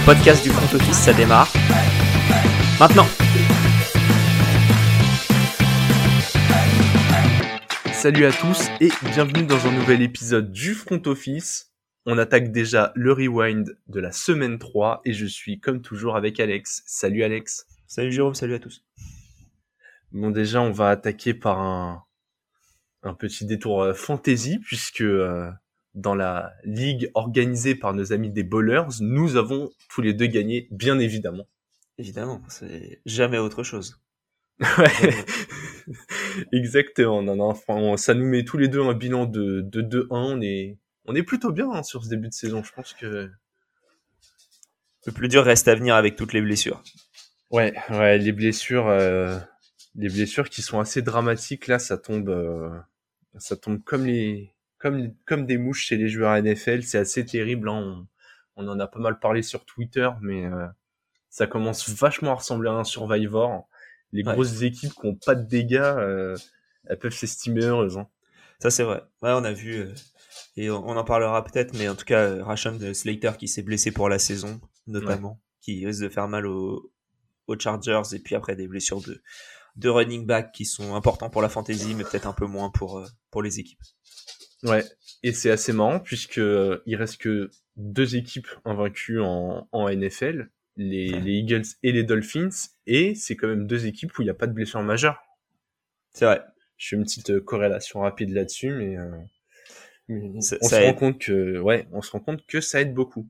Le podcast du front office, ça démarre. Maintenant Salut à tous et bienvenue dans un nouvel épisode du front office. On attaque déjà le rewind de la semaine 3 et je suis comme toujours avec Alex. Salut Alex. Salut Jérôme, salut à tous. Bon déjà on va attaquer par un, un petit détour euh, fantasy puisque euh, dans la ligue organisée par nos amis des bowlers, nous avons tous les deux gagné, bien évidemment. Évidemment, c'est jamais autre chose. Ouais, exactement. Non, non, enfin, ça nous met tous les deux un bilan de, de 2-1. On est, on est plutôt bien hein, sur ce début de saison. Je pense que. Le plus dur reste à venir avec toutes les blessures. Ouais, ouais, les blessures, euh, les blessures qui sont assez dramatiques là, ça tombe, euh, ça tombe comme les, comme, comme des mouches chez les joueurs NFL. C'est assez terrible. Hein. On, on, en a pas mal parlé sur Twitter, mais euh, ça commence vachement à ressembler à un Survivor. Les Ouais. grosses équipes qui ont pas de dégâts, euh, elles peuvent s'estimer heureuses. Hein. Ça c'est vrai. Ouais, on a vu euh, et on, on en parlera peut-être, mais en tout cas, Rashawn Slater qui s'est blessé pour la saison, notamment, qui risque de faire mal aux, aux Chargers et puis après des blessures de de running back qui sont importants pour la fantasy, mais peut-être un peu moins pour pour les équipes. Ouais, et c'est assez marrant puisque euh, il reste que deux équipes invaincues en, en NFL, les, Ouais. les Eagles et les Dolphins, et c'est quand même deux équipes où il n'y a pas de blessure majeure. C'est vrai. Je fais une petite euh, corrélation rapide là-dessus, mais, euh, mais Ça- on ça se rend compte que ouais, on se rend compte que ça aide beaucoup.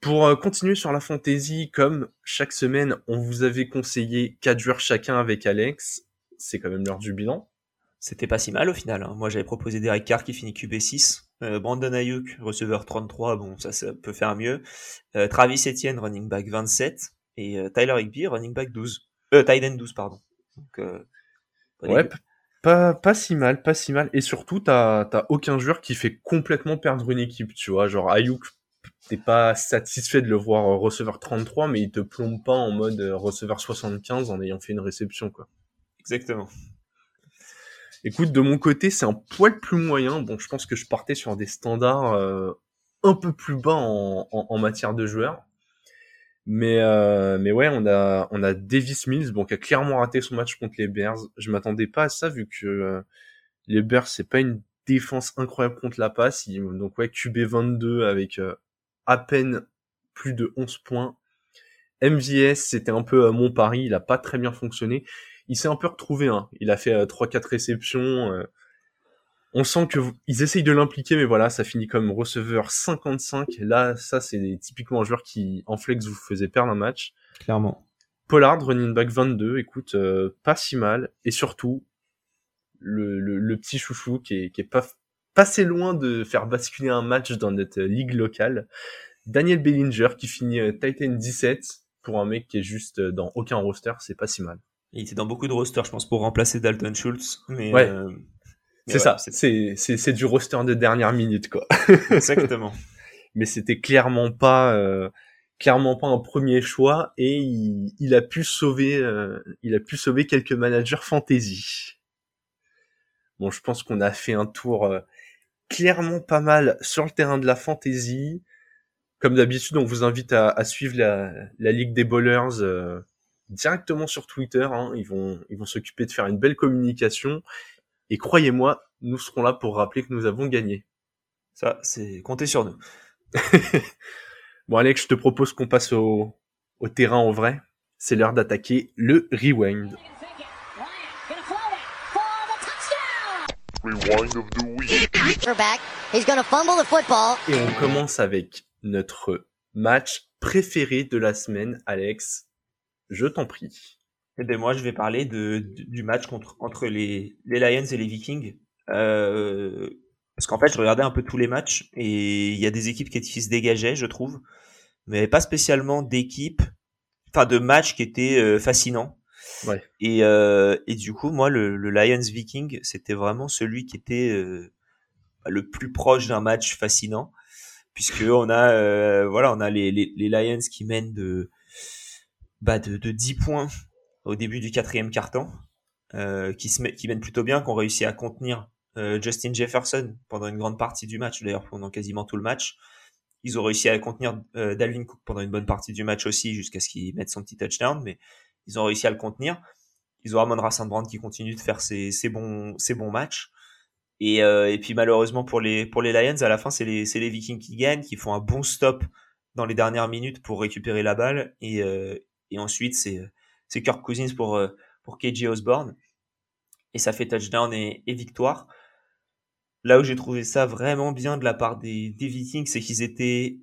Pour euh, continuer sur la fantasy, comme chaque semaine, on vous avait conseillé quatre joueurs chacun avec Alex. C'est quand même l'heure du bilan. C'était pas si mal au final. hein. Moi, j'avais proposé Derek Carr qui finit QB6. Euh, Brandon Ayuk, receveur 33, bon, ça, ça peut faire mieux. Euh, Travis Etienne, running back 27. Et euh, Tyler Higby, running back 12. Euh, end 12, pardon. Donc, Ouais, pas, pas si mal, pas si mal. Et surtout, t'as t'as aucun joueur qui fait complètement perdre une équipe, tu vois. Genre, Ayuk, t'es pas satisfait de le voir receveur 33, mais il te plombe pas en mode receveur 75 en ayant fait une réception, quoi. Exactement. Écoute, de mon côté, c'est un poil plus moyen. Bon, je pense que je partais sur des standards euh, un peu plus bas en, matière de joueurs. Mais, euh, mais ouais, on a, on a Davis Mills, bon, qui a clairement raté son match contre les Bears. Je m'attendais pas à ça, vu que euh, les Bears, c'est pas une défense incroyable contre la passe. Donc ouais, QB 22 avec à peine plus de 11 points. MVS, c'était un peu mon pari, il a pas très bien fonctionné. Il s'est un peu retrouvé, hein. il a fait euh, 3-4 réceptions. euh. On sent que vous- ils essayent de l'impliquer, mais voilà, ça finit comme receveur 55. Là, ça, c'est typiquement un joueur qui, en flex, vous faisait perdre un match. Clairement. Pollard, running back 22, écoute, euh, pas si mal. Et surtout, le, le, le petit chouchou qui est, qui est pas passé loin de faire basculer un match dans notre euh, ligue locale. Daniel Bellinger qui finit Titan 17 pour un mec qui est juste dans aucun roster, c'est pas si mal. Il était dans beaucoup de rosters, je pense, pour remplacer Dalton Schultz. Mais, Ouais. euh, C'est voilà, ça, c'est c'est c'est du roster de dernière minute quoi. Exactement. Mais c'était clairement pas euh, clairement pas un premier choix et il, il a pu sauver euh, il a pu sauver quelques managers fantasy. Bon, je pense qu'on a fait un tour euh, clairement pas mal sur le terrain de la fantasy. Comme d'habitude, on vous invite à, à suivre la, la Ligue des Bowlers directement sur Twitter. hein. Ils vont, ils vont s'occuper de faire une belle communication. Et croyez-moi, nous serons là pour rappeler que nous avons gagné. Ça, c'est compter sur nous. Bon, Alex, je te propose qu'on passe au, au terrain en vrai. C'est l'heure d'attaquer le rewind. Rewind of the week. quarterback. He's going to fumble the football. Et on commence avec notre match préféré de la semaine. Alex, je t'en prie. Et ben moi, je vais parler de, du du match contre, entre les, les Lions et les Vikings. Euh, parce qu'en fait, je regardais un peu tous les matchs et il y a des équipes qui, qui se dégageaient, je trouve, mais pas spécialement d'équipes, enfin de matchs qui étaient euh, fascinants. Ouais. Et, euh, et du coup, moi, le, le Lions Viking, c'était vraiment celui qui était euh, le plus proche d'un match fascinant, puisque on a, euh, voilà, on a les, les, les Lions qui mènent de, bah, de, de 10 points au début du quatrième quart-temps, euh, qui, se met, qui mènent plutôt bien, qui ont réussi à contenir euh, Justin Jefferson pendant une grande partie du match, d'ailleurs pendant quasiment tout le match. ils ont réussi à contenir euh, Dalvin Cook pendant une bonne partie du match aussi, jusqu'à ce qu'il mette son petit touchdown, mais ils ont réussi à le contenir. Ils ont Ramon Saint Brand qui continue de faire ses, ses, bons, ses bons matchs. Et, euh, et puis malheureusement pour les, pour les Lions, à la fin, c'est les, les Vikings qui gagnent, qui font un bon stop dans les dernières minutes pour récupérer la balle. Et, euh, et ensuite, c'est, c'est Kirk Cousins pour, euh, pour KJ Osborne. Et ça fait touchdown et, et victoire. Là où j'ai trouvé ça vraiment bien de la part des, des Vikings, c'est qu'ils étaient,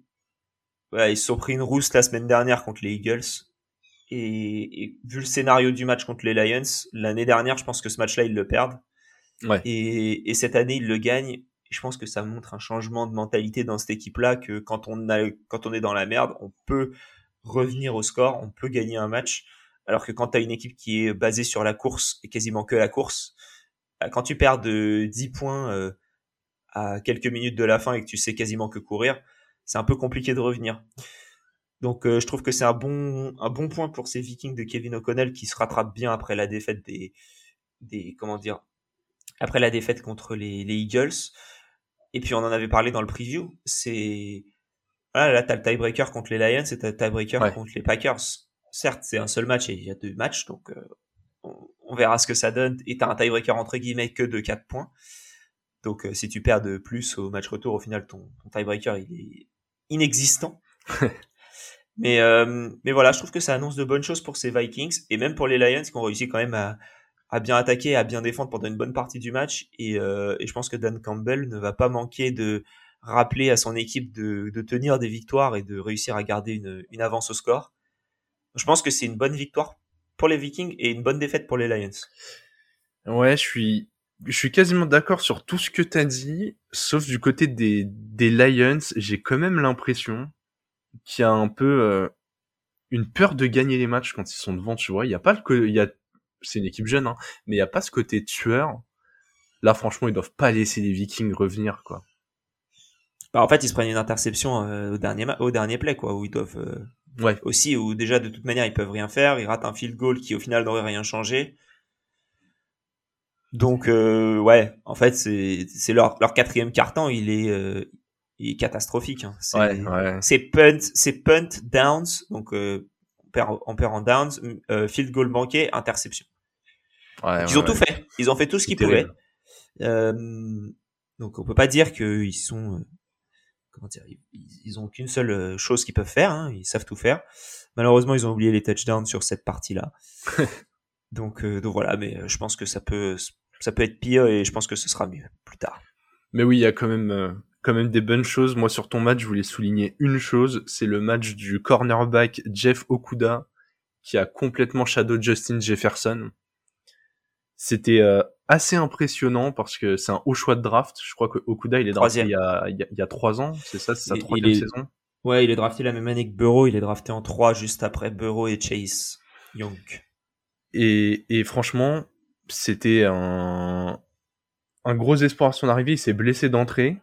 ils se sont pris une rousse la semaine dernière contre les Eagles. Et, et, vu le scénario du match contre les Lions, l'année dernière, je pense que ce match-là, ils le perdent. Ouais. Et, et, cette année, ils le gagnent. Je pense que ça montre un changement de mentalité dans cette équipe-là, que quand on, a, quand on est dans la merde, on peut revenir au score, on peut gagner un match. Alors que quand tu as une équipe qui est basée sur la course et quasiment que la course, bah, quand tu perds de 10 points euh, à quelques minutes de la fin et que tu sais quasiment que courir, c'est un peu compliqué de revenir. Donc euh, je trouve que c'est un bon un bon point pour ces Vikings de Kevin O'Connell qui se rattrapent bien après la défaite des des comment dire après la défaite contre les, les Eagles. Et puis on en avait parlé dans le preview, c'est voilà, là t'as le tiebreaker contre les Lions et t'as le tiebreaker contre les Packers. Certes, c'est un seul match et il y a deux matchs, donc euh, on, on, verra ce que ça donne. Et t'as un tiebreaker entre guillemets que de 4 points. Donc euh, si tu perds de plus au match retour, au final ton, ton tiebreaker il est inexistant. mais euh, mais voilà, je trouve que ça annonce de bonnes choses pour ces Vikings et même pour les Lions qui ont réussi quand même à, à bien attaquer, à bien défendre pendant une bonne partie du match. Et, et je pense que Dan Campbell ne va pas manquer de rappeler à son équipe de, de tenir des victoires et de réussir à garder une, une avance au score. Je pense que c'est une bonne victoire pour les Vikings et une bonne défaite pour les Lions. Ouais, je suis je suis quasiment d'accord sur tout ce que tu as dit, sauf du côté des, des Lions, j'ai quand même l'impression qu'il y a un peu euh, une peur de gagner les matchs quand ils sont devant, tu vois. Il y a pas le il y a c'est une équipe jeune hein, mais il y a pas ce côté tueur. Là franchement, ils doivent pas laisser les Vikings revenir quoi. Bah, en fait, ils se prennent une interception euh, au dernier au dernier play quoi où ils doivent euh, ouais. aussi où déjà de toute manière, ils peuvent rien faire, ils ratent un field goal qui au final n'aurait rien changé. Donc euh, ouais, en fait c'est c'est leur leur quatrième carton, il est euh, il est catastrophique. Hein. C'est ouais, punt c'est punt downs donc euh, on perd on perd en downs euh, field goal manqué interception. Ouais, ils ont tout fait, ils ont fait tout ce qu'ils pouvaient. Euh, donc on peut pas dire qu'ils sont euh, comment dire ils, ils ont qu'une seule chose qu'ils peuvent faire, hein, ils savent tout faire. Malheureusement ils ont oublié les touchdowns sur cette partie là. donc donc voilà, mais je pense que ça peut ça peut être pire et je pense que ce sera mieux plus tard. Mais oui, il y a quand même, euh, quand même des bonnes choses. Moi, sur ton match, je voulais souligner une chose, c'est le match du cornerback Jeff Okuda qui a complètement shadow Justin Jefferson. C'était euh, assez impressionnant parce que c'est un haut choix de draft. Je crois que Okuda, il est drafté il y, a, il, y a, il y a trois ans, c'est ça, c'est sa troisième est... saison. Ouais, il est drafté la même année que Burrow. Il est drafté en 3 juste après Burrow et Chase Young. Et, et franchement, c'était un, un gros espoir à son arrivée. Il s'est blessé d'entrée.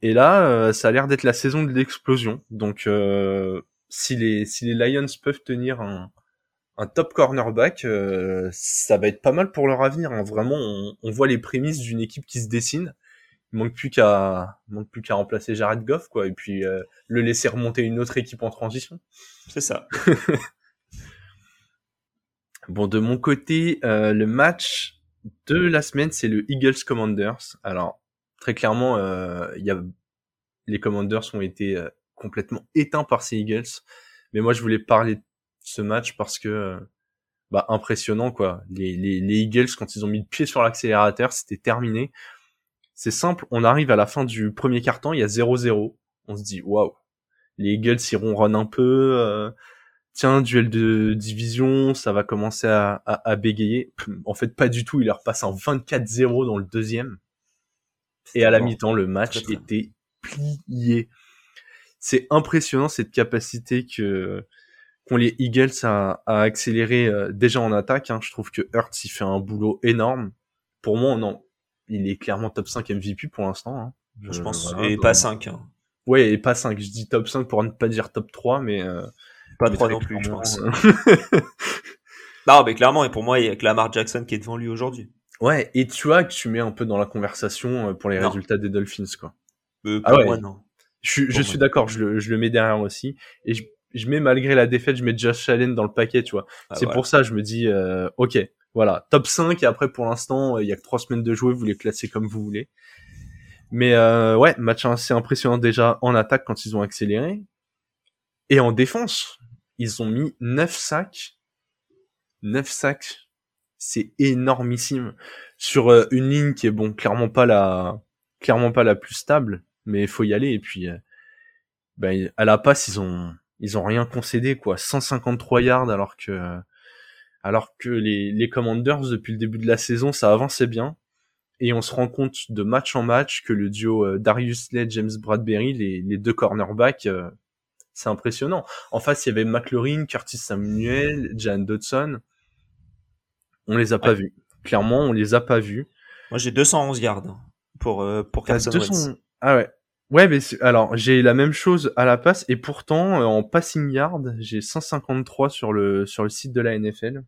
Et là, euh, ça a l'air d'être la saison de l'explosion. Donc, euh, si, les, si les Lions peuvent tenir un, un top cornerback, euh, ça va être pas mal pour leur avenir. Hein. Vraiment, on, on, voit les prémices d'une équipe qui se dessine. Il manque plus qu'à manque plus qu'à remplacer Jared Goff, quoi, et puis euh, le laisser remonter une autre équipe en transition. C'est ça. Bon, de mon côté, euh, le match de la semaine, c'est le Eagles Commanders. Alors, très clairement, euh, y a... les Commanders ont été euh, complètement éteints par ces Eagles. Mais moi, je voulais parler de ce match parce que, euh, bah, impressionnant, quoi. Les, les, les, Eagles, quand ils ont mis le pied sur l'accélérateur, c'était terminé. C'est simple, on arrive à la fin du premier quart-temps, il y a 0-0. On se dit, waouh, les Eagles iront run un peu, euh, tiens, duel de division, ça va commencer à, à, à, bégayer. En fait, pas du tout, il leur passe en 24-0 dans le deuxième. Et à la mi-temps, le match était plié. C'est impressionnant cette capacité que qu'ont les Eagles à, à accélérer euh, déjà en attaque. Hein. Je trouve que Hurts, il fait un boulot énorme. Pour moi, non, il est clairement top 5 MVP pour l'instant. Hein. Je, je, pense, voilà, et pas 5. Hein. Ouais, et pas 5. Je dis top 5 pour ne pas dire top 3, mais... Euh, pas trop non plus, je pense. non, mais clairement, et pour moi, il y a que Lamar Jackson qui est devant lui aujourd'hui. Ouais, et tu vois que tu mets un peu dans la conversation pour les non. résultats des Dolphins, quoi. Euh, ah ouais. moi, non. Je, suis- je d'accord, je le, je le mets derrière aussi. Et je, je mets malgré la défaite, je mets Josh Allen dans le paquet, tu vois. Ah, c'est pour ça, je me dis, euh, ok, voilà, top 5 et après pour l'instant, euh, il y a que trois semaines de jouer, vous les classez comme vous voulez. Mais euh, ouais, match assez impressionnant déjà en attaque quand ils ont accéléré. Et en défense, ils ont mis 9 sacs. 9 sacs, c'est énormissime. Sur euh, une ligne qui est bon, clairement pas la, clairement pas la plus stable, mais il faut y aller. Et puis, euh, ben, à la passe, ils ont, ils ont rien concédé, quoi. 153 yards alors que, alors que les, les Commanders, depuis le début de la saison, ça avançait bien. Et on se rend compte de match en match que le duo euh, Darius Slade, James Bradbury, les, les deux cornerbacks, euh, c'est impressionnant. En face, il y avait McLaurin, Curtis Samuel, Jan Dodson. On les a pas Ouais. vus. Clairement, on les a pas vus. Moi, j'ai 211 yards pour, euh, pour T'as Carson 200 Wentz. Ah ouais. Ouais, mais alors j'ai la même chose à la passe et pourtant euh, en passing yard j'ai 153 sur le sur le site de la NFL.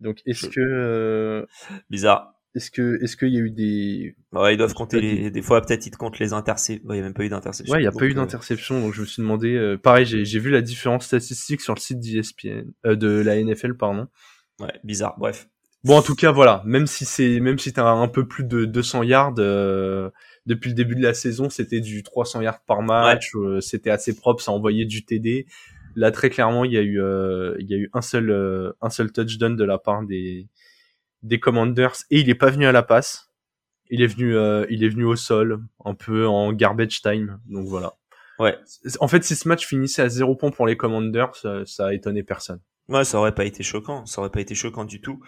Donc est-ce que euh, Bizarre. est-ce que est-ce qu'il y a eu des Ouais, ils doivent compter les, des fois, peut-être, ils te comptent les interceptions. Ouais, il n'y a même pas eu d'interception. Ouais, il y a pas eu euh, d'interception donc je me suis demandé euh, pareil, j'ai j'ai vu la différence statistique sur le site d'ESPN euh, de la NFL pardon. Ouais, bizarre. Bref. Bon en tout cas voilà, même si c'est même si t'as un peu plus de 200 yards euh, depuis le début de la saison, c'était du 300 yards par match, euh, c'était assez propre, ça envoyait du TD. Là très clairement, il y a eu euh, il y a eu un seul euh, un seul touchdown de la part des des Commanders et il est pas venu à la passe. Il est venu euh, il est venu au sol, un peu en garbage time. Donc voilà. Ouais. En fait, si ce match finissait à zéro point pour les Commanders, ça, ça a étonné personne. Ouais, ça aurait pas été choquant. Ça aurait pas été choquant du tout.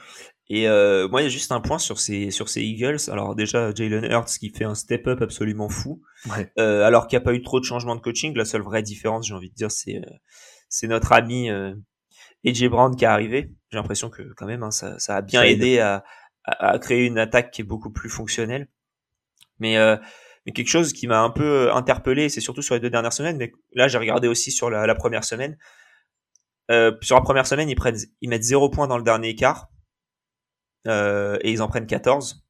Et euh, moi, il y a juste un point sur ces, sur ces Eagles. Alors déjà, Jalen Hurts qui fait un step-up absolument fou. Ouais. Euh, alors qu'il n'y a pas eu trop de changements de coaching. La seule vraie différence, j'ai envie de dire, c'est euh, c'est notre ami euh, AJ Brown qui est arrivé. J'ai l'impression que quand même, hein, ça, ça a bien Ça aidé à, à, à créer une attaque qui est beaucoup plus fonctionnelle. Mais, euh, mais quelque chose qui m'a un peu interpellé, c'est surtout sur les deux dernières semaines, mais là j'ai regardé aussi sur la, la première semaine. Euh, sur la première semaine, ils prennent, ils mettent 0 points dans le dernier quart euh, et ils en prennent 14.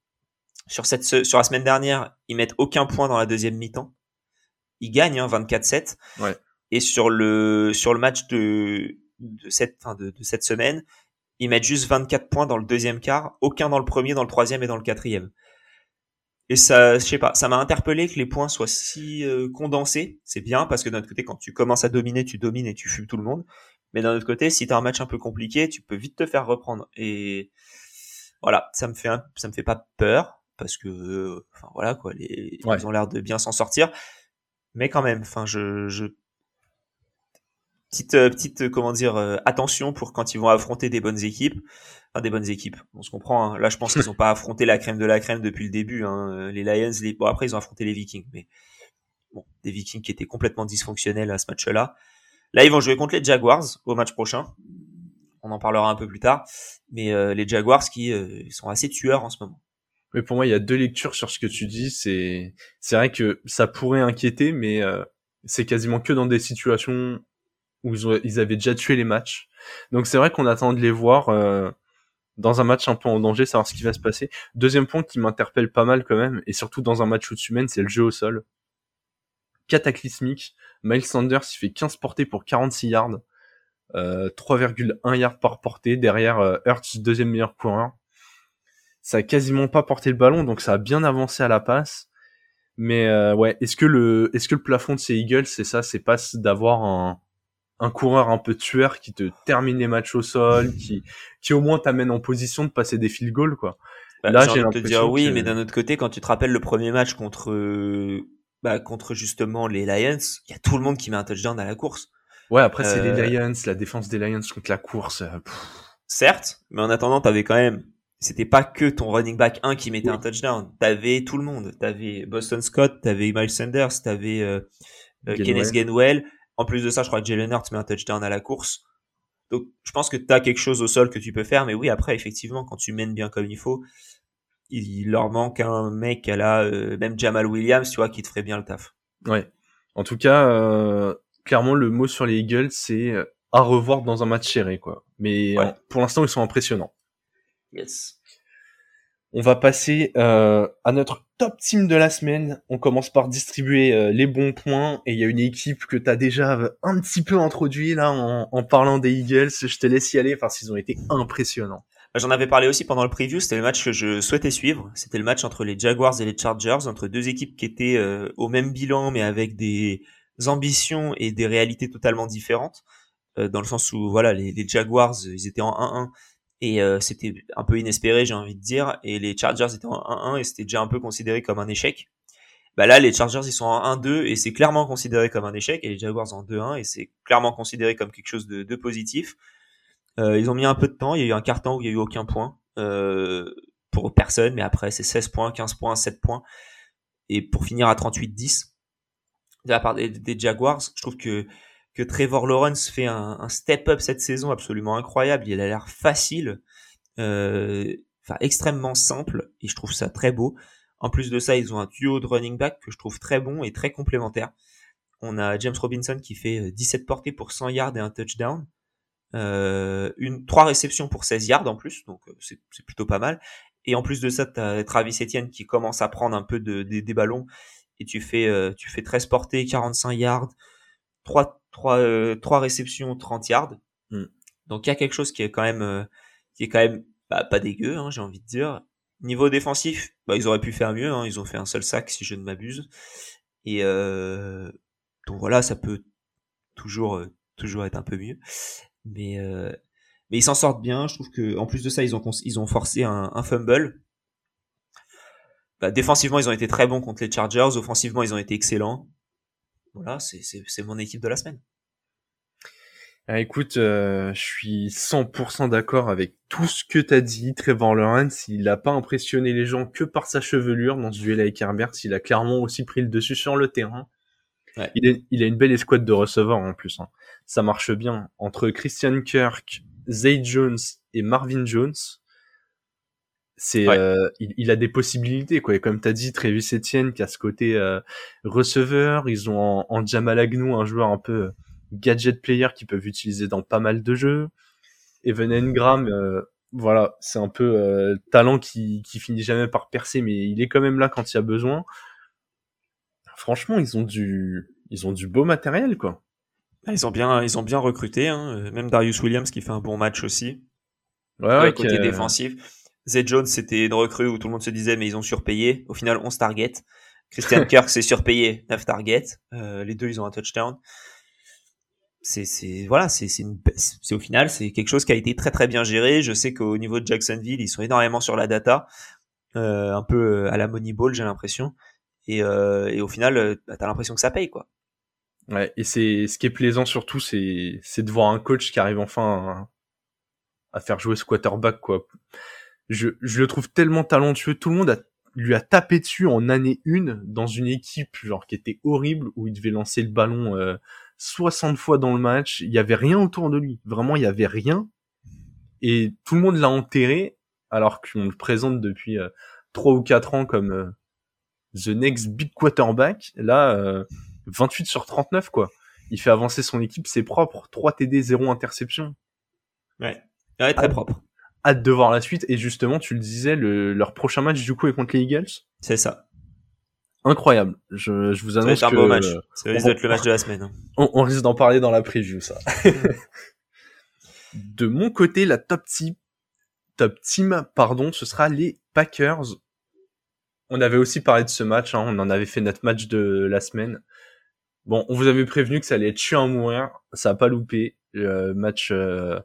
Sur cette se- sur la semaine dernière, ils mettent aucun point dans la deuxième mi-temps. Ils gagnent hein, 24-7. Ouais. Et sur le sur le match de de cette fin de, de cette semaine, ils mettent juste 24 points dans le deuxième quart, aucun dans le premier, dans le troisième et dans le quatrième. Et ça, je sais pas, ça m'a interpellé que les points soient si euh, condensés. C'est bien parce que d'un autre côté, quand tu commences à dominer, tu domines et tu fumes tout le monde. Mais d'un autre côté, si t'as un match un peu compliqué, tu peux vite te faire reprendre. Et voilà, ça me fait un, ça me fait pas peur parce que, enfin voilà quoi, les, Ouais. ils ont l'air de bien s'en sortir. Mais quand même, enfin je, je petite euh, petite euh, comment dire euh, attention pour quand ils vont affronter des bonnes équipes enfin des bonnes équipes on se comprend hein. là je pense qu'ils ont pas affronté la crème de la crème depuis le début hein. Les Lions les... bon après ils ont affronté les Vikings mais bon des Vikings qui étaient complètement dysfonctionnels à ce match là là ils vont jouer contre les Jaguars au match prochain on en parlera un peu plus tard mais euh, les Jaguars qui euh, sont assez tueurs en ce moment Mais pour moi, il y a deux lectures sur ce que tu dis. C'est, c'est vrai que ça pourrait inquiéter, mais euh, c'est quasiment que dans des situations où ils, avaient déjà tué les matchs. Donc c'est vrai qu'on attend de les voir dans un match un peu en danger, savoir ce qui va se passer. Deuxième point qui m'interpelle pas mal quand même, et surtout dans un match mènes, c'est le jeu au sol. Cataclysmique. Miles Sanders, il fait 15 portées pour 46 yards. Euh, 3,1 yards par portée. Derrière euh, Hurts, deuxième meilleur coureur ça a quasiment pas porté le ballon, donc ça a bien avancé à la passe. Mais euh, ouais, est-ce que le est-ce que le plafond de ces Eagles, c'est ça, c'est pas d'avoir un un coureur un peu tueur qui te termine les matchs au sol, qui qui au moins t'amène en position de passer des field goals quoi? Bah, Là, j'ai envie de te dire oui, que- mais d'un autre côté, quand tu te rappelles le premier match contre, euh, bah, contre justement les Lions, il y a tout le monde qui met un touchdown à la course. Ouais, après c'est Euh, les Lions, la défense des Lions contre la course. euh, pff. Certes, mais en attendant, t'avais quand même, c'était pas que ton running back 1 qui mettait Oui. un touchdown. T'avais tout le monde. T'avais Boston Scott, t'avais Miles Sanders, t'avais euh, euh, Gainwell. Kenneth Gainwell. En plus de ça, je crois que Jalen Hurts met un touchdown à la course. Donc, je pense que t'as quelque chose au sol que tu peux faire, mais oui, après, effectivement, quand tu mènes bien comme il faut, il leur manque un mec à la, euh, même Jamal Williams, tu vois, qui te ferait bien le taf. Ouais. En tout cas, euh, clairement le mot sur les Eagles, c'est euh, à revoir dans un match serré quoi. Mais Ouais. pour l'instant, ils sont impressionnants. Yes. On va passer euh, à notre top team de la semaine. On commence par distribuer euh, les bons points. Et il y a une équipe que tu as déjà un petit peu introduit là en, en, parlant des Eagles. Je te laisse y aller parce qu'ils ont été impressionnants. Bah, j'en avais parlé aussi pendant le preview. C'était le match que je souhaitais suivre. C'était le match entre les Jaguars et les Chargers, entre deux équipes qui étaient euh, au même bilan mais avec des ambitions et des réalités totalement différentes. dans le sens où voilà, les, Jaguars, ils étaient en 1-1 et euh, c'était un peu inespéré, j'ai envie de dire. Et les Chargers étaient en 1-1 et c'était déjà un peu considéré comme un échec. Bah là, les Chargers, ils sont en 1-2 et c'est clairement considéré comme un échec. Et les Jaguars en 2-1 et c'est clairement considéré comme quelque chose de, positif. Euh, ils ont mis un peu de temps. Il y a eu un carton où il y a eu aucun point euh, pour personne. Mais après, c'est 16 points, 15 points, 7 points. Et pour finir à 38-10 de la part des, Jaguars, je trouve que que Trevor Lawrence fait un, step-up cette saison absolument incroyable. Il a l'air facile, euh, enfin extrêmement simple, et je trouve ça très beau. En plus de ça, ils ont un duo de running back que je trouve très bon et très complémentaire. On a James Robinson qui fait 17 euh, portées pour 100 yards et un touchdown. Euh, une, trois réceptions pour 16 yards en plus, donc euh, c'est, plutôt pas mal. Et en plus de ça, tu as Travis Etienne qui commence à prendre un peu de, des ballons et tu fais, tu fais 13 portées, 45 yards, 3 trois, euh, trois réceptions, 30 yards. Hmm. Donc il y a quelque chose qui est quand même, euh, qui est quand même bah, pas dégueu, hein, j'ai envie de dire. Niveau défensif, bah, ils auraient pu faire mieux. Hein, ils ont fait un seul sac, si je ne m'abuse. Et euh, donc voilà, ça peut toujours, euh, toujours être un peu mieux. Mais, mais ils s'en sortent bien. Je trouve que en plus de ça, ils ont, ils ont forcé un, un fumble. Bah, défensivement, ils ont été très bons contre les Chargers. Offensivement, ils ont été excellents voilà, c'est mon équipe de la semaine. Ah, écoute, euh, je suis 100% d'accord avec tout ce que t'as dit. Trevor Lawrence, il n'a pas impressionné les gens que par sa chevelure dans ce duel avec Herbert. Il a clairement aussi pris le dessus sur le terrain. Il, il, a une belle escouade de receveurs en plus. Hein. Ça marche bien. Entre Christian Kirk, Zay Jones et Marvin Jones, c'est euh, il, a des possibilités quoi. Et comme t'as dit Travis Etienne qui a ce côté euh, receveur ils ont en, en Jamal Agnew un joueur un peu euh, gadget player qu'ils peuvent utiliser dans pas mal de jeux. Evan Engram voilà c'est un peu talent qui qui finit jamais par percer mais il est quand même là quand il y a besoin. Franchement ils ont du ils ont du beau matériel quoi. Ah, ils ont bien ils ont bien recruté hein. même Darius Williams qui fait un bon match aussi. Ouais, ouais côté défensif Zay Jones, c'était une recrue où tout le monde se disait, mais ils ont surpayé. Au final, 11 targets. Christian Kirk, s'est surpayé, 9 targets. Euh, les deux, ils ont un touchdown. C'est, c'est, voilà, c'est, au final, c'est quelque chose qui a été très très bien géré. Je sais qu'au niveau de Jacksonville, ils sont énormément sur la data, euh, un peu euh, à la Moneyball, j'ai l'impression. Et, euh, et au final, bah, t'as l'impression que ça paye, quoi. Ouais, et c'est ce qui est plaisant surtout, c'est, c'est de voir un coach qui arrive enfin à, à faire jouer ce quarterback, quoi je, je le trouve tellement talentueux. Tout le monde a, lui a tapé dessus en année une dans une équipe genre qui était horrible où il devait lancer le ballon euh, 60 fois dans le match. Il y avait rien autour de lui. Vraiment, il y avait rien. Et tout le monde l'a enterré alors qu'on le présente depuis euh, 3 ou 4 ans comme euh, the next big quarterback. Là, 28 euh, sur 39 quoi. Il fait avancer son équipe, c'est propre. 3 TD, 0 interception. Ouais. Ouais, très propre hâte de voir la suite. Et justement, tu le disais, le, leur prochain match du coup est contre les Eagles. C'est ça. Incroyable. Je, je vous annonce ça va être un beau match. Ça risque d'être le match de la semaine. Hein. On, on, risque d'en parler dans la preview, ça. de mon côté, la top team, top team, pardon, ce sera les Packers. On avait aussi parlé de ce match. Hein, on en avait fait notre match de la semaine. Bon, on vous avait prévenu que ça allait être chiant à mourir. Ça a pas loupé. Le match euh,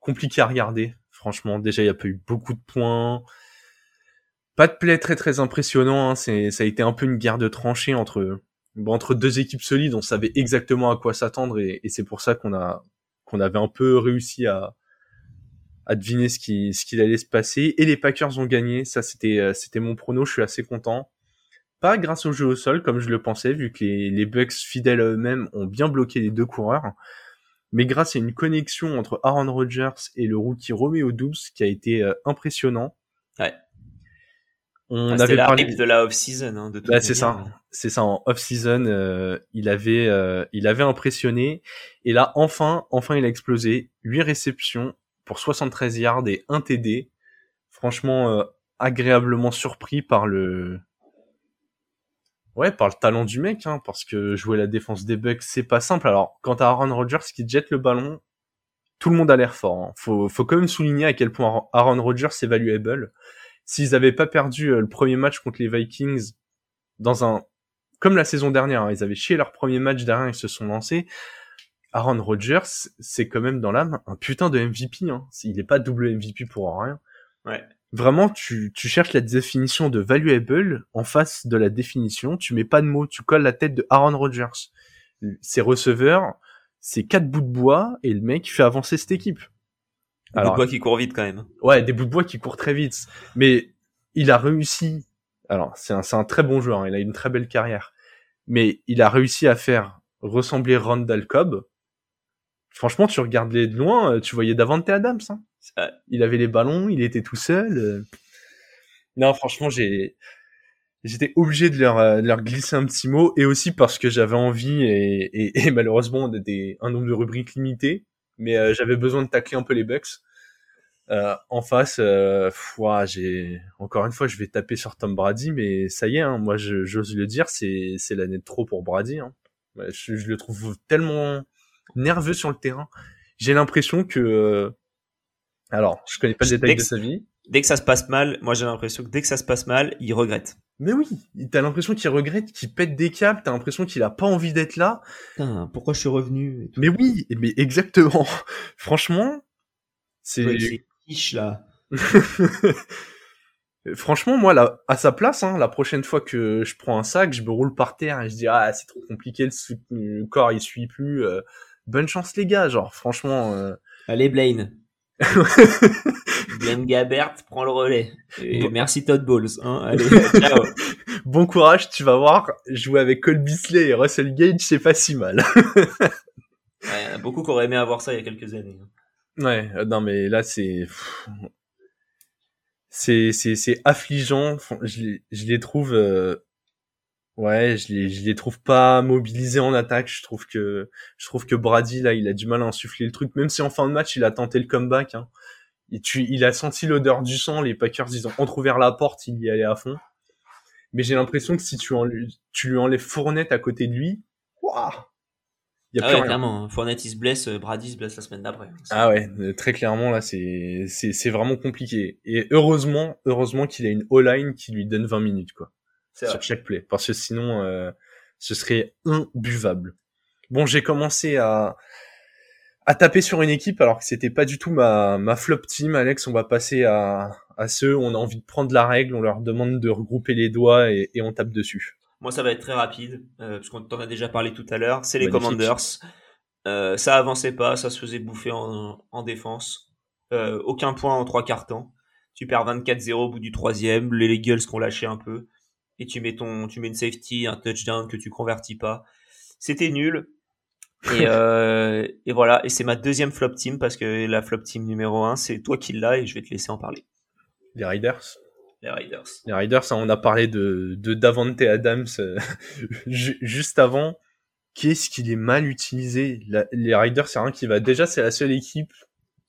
compliqué à regarder. Franchement, déjà, il y a pas eu beaucoup de points. Pas de play très très impressionnant. Hein. C'est, ça a été un peu une guerre de tranchées entre deux équipes solides. On savait exactement à quoi s'attendre et, c'est pour ça qu'on a qu'on avait un peu réussi à deviner ce qui ce qu'il allait se passer. Et les Packers ont gagné. Ça, c'était euh, c'était mon prono. Je suis assez content. Pas grâce au jeu au sol comme je le pensais, vu que les Bucks fidèles à eux-mêmes ont bien bloqué les deux coureurs mais grâce à une connexion entre Aaron Rodgers et le rookie Romeo Doubs qui a été euh, impressionnant. Ouais. On ah, avait la parlé de la off-season. Hein, de bah, c'est ça, c'est ça. En off-season, euh, il avait, euh, il avait impressionné. Et là, enfin, enfin, il a explosé. 8 réceptions pour 73 yards et 1 TD. Franchement, agréablement surpris par le, ouais, par le talent du mec, hein, parce que jouer la défense des Bucks, c'est pas simple. Alors, quand t'as Aaron Rodgers qui jette le ballon, tout le monde a l'air fort. Hein. Faut, faut quand même souligner à quel point Aaron Rodgers est valuable. S'ils avaient pas perdu euh, le premier match contre les Vikings dans un, comme la saison dernière, hein, ils avaient chié leur premier match derrière, ils se sont lancés. Aaron Rodgers, c'est quand même dans l'âme un putain de MVP. Hein. Il est pas double MVP pour rien. Ouais. Vraiment, tu, tu cherches la définition de valuable en face de la définition. Tu mets pas de mots, tu colles la tête de Aaron Rodgers. Ses receveurs, c'est quatre bouts de bois et le mec fait avancer cette équipe. Des bouts de bois qui courent vite quand même. Ouais, des bouts de bois qui courent très vite. Mais il a réussi. Alors, c'est un, un très bon joueur. Hein, il a une très belle carrière. Mais il a réussi à faire ressembler Randall Cobb. Franchement, tu regardes les de loin, euh, tu voyais Davante Adams. Hein. Il avait les ballons, il était tout seul. Euh. Non, franchement, j'ai j'étais obligé de leur, euh, de leur glisser un petit mot et aussi parce que j'avais envie et, malheureusement on des, un nombre de rubriques limité mais euh, j'avais besoin de tacler un peu les Bucks en face euh, j'ai encore une fois je vais taper sur Tom Brady mais ça y est hein, moi j'ose le dire c'est c'est l'année de trop pour Brady hein. je, le trouve tellement nerveux sur le terrain j'ai l'impression que alors je connais pas le détail de sa vie dès que ça se passe mal moi j'ai l'impression que dès que ça se passe mal il regrette mais oui, t'as l'impression qu'il regrette, qu'il pète des câbles, t'as l'impression qu'il a pas envie d'être là. Putain, pourquoi je suis revenu Mais oui, mais exactement. Franchement, c'est... Ouais, là. Franchement, moi, là, à sa place, hein, la prochaine fois que je prends un sac, je me roule par terre et je dis ah c'est trop compliqué, le, corps il suit plus. Euh, bonne chance les gars, genre franchement. Euh... Allez Blaine. Glenn Gabert prend le relais. Et merci Todd Bowles. Hein. Allez, ciao. bon courage, tu vas voir. Jouer avec Cole Beasley et Russell Gage, c'est pas si mal. ouais, beaucoup qui auraient aimé avoir ça il y a quelques années. Hein. Ouais, euh, non mais là c'est c'est c'est c'est affligeant. Je les, je les trouve euh... ouais, je les je les trouve pas mobilisés en attaque. Je trouve que je trouve que Brady là, il a du mal à insuffler le truc. Même si en fin de match, il a tenté le comeback. Hein il a senti l'odeur du sang, les Packers, ils ont entrouvert la porte, il y allait à fond. Mais j'ai l'impression que si tu, en, tu lui enlèves Fournette à côté de lui, waouh il y a ah ouais, clairement. Hein. Fournette, il se blesse, euh, Brady se blesse la semaine d'après. Ah ouais, euh, très clairement, là, c'est, c'est, c'est vraiment compliqué. Et heureusement, heureusement qu'il a une O-line qui lui donne 20 minutes, quoi. Sur chaque play. Parce que sinon, euh, ce serait imbuvable. Bon, j'ai commencé à, à taper sur une équipe alors que c'était pas du tout ma, ma flop team, Alex. On va passer à, à ceux où on a envie de prendre la règle, on leur demande de regrouper les doigts et, et on tape dessus. Moi, ça va être très rapide, euh, parce qu'on t'en a déjà parlé tout à l'heure. C'est les Commanders. Euh, ça avançait pas, ça se faisait bouffer en, en défense. Euh, aucun point en trois quarts temps. Tu perds 24-0 au bout du troisième. Les Eagles qui ont lâché un peu. Et tu mets ton, tu mets une safety, un touchdown que tu convertis pas. C'était nul. Et, euh, et voilà, et c'est ma deuxième flop team parce que la flop team numéro un, c'est toi qui l'as et je vais te laisser en parler. Les Riders. Les Riders. Les Riders, on a parlé de, de Davante Adams euh, juste avant. Qu'est-ce qu'il est mal utilisé? Les Riders, c'est un qui va déjà, c'est la seule équipe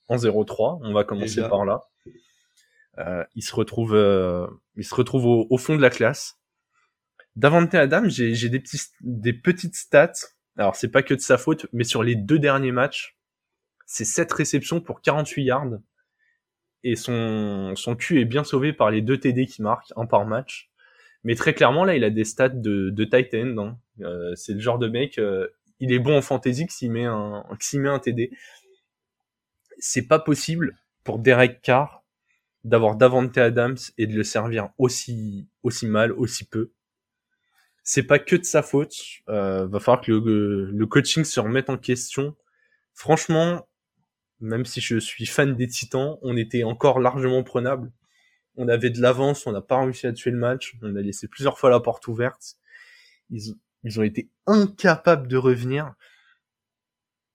en 0-3. On va commencer par là. Euh, il se retrouve, euh, il se retrouve au, au, fond de la classe. Davante Adams, j'ai des des petites stats alors c'est pas que de sa faute, mais sur les deux derniers matchs, c'est 7 réceptions pour 48 yards. Et son, son cul est bien sauvé par les deux TD qui marquent, un par match. Mais très clairement, là, il a des stats de, de tight end. Hein. Euh, c'est le genre de mec, euh, il est bon en fantasy s'il met un, met un TD. C'est pas possible pour Derek Carr d'avoir Davante Adams et de le servir aussi, aussi mal, aussi peu c'est pas que de sa faute. Euh, va falloir que le, le, coaching se remette en question. Franchement, même si je suis fan des Titans, on était encore largement prenable. On avait de l'avance, on n'a pas réussi à tuer le match. On a laissé plusieurs fois la porte ouverte. Ils, ils ont été incapables de revenir.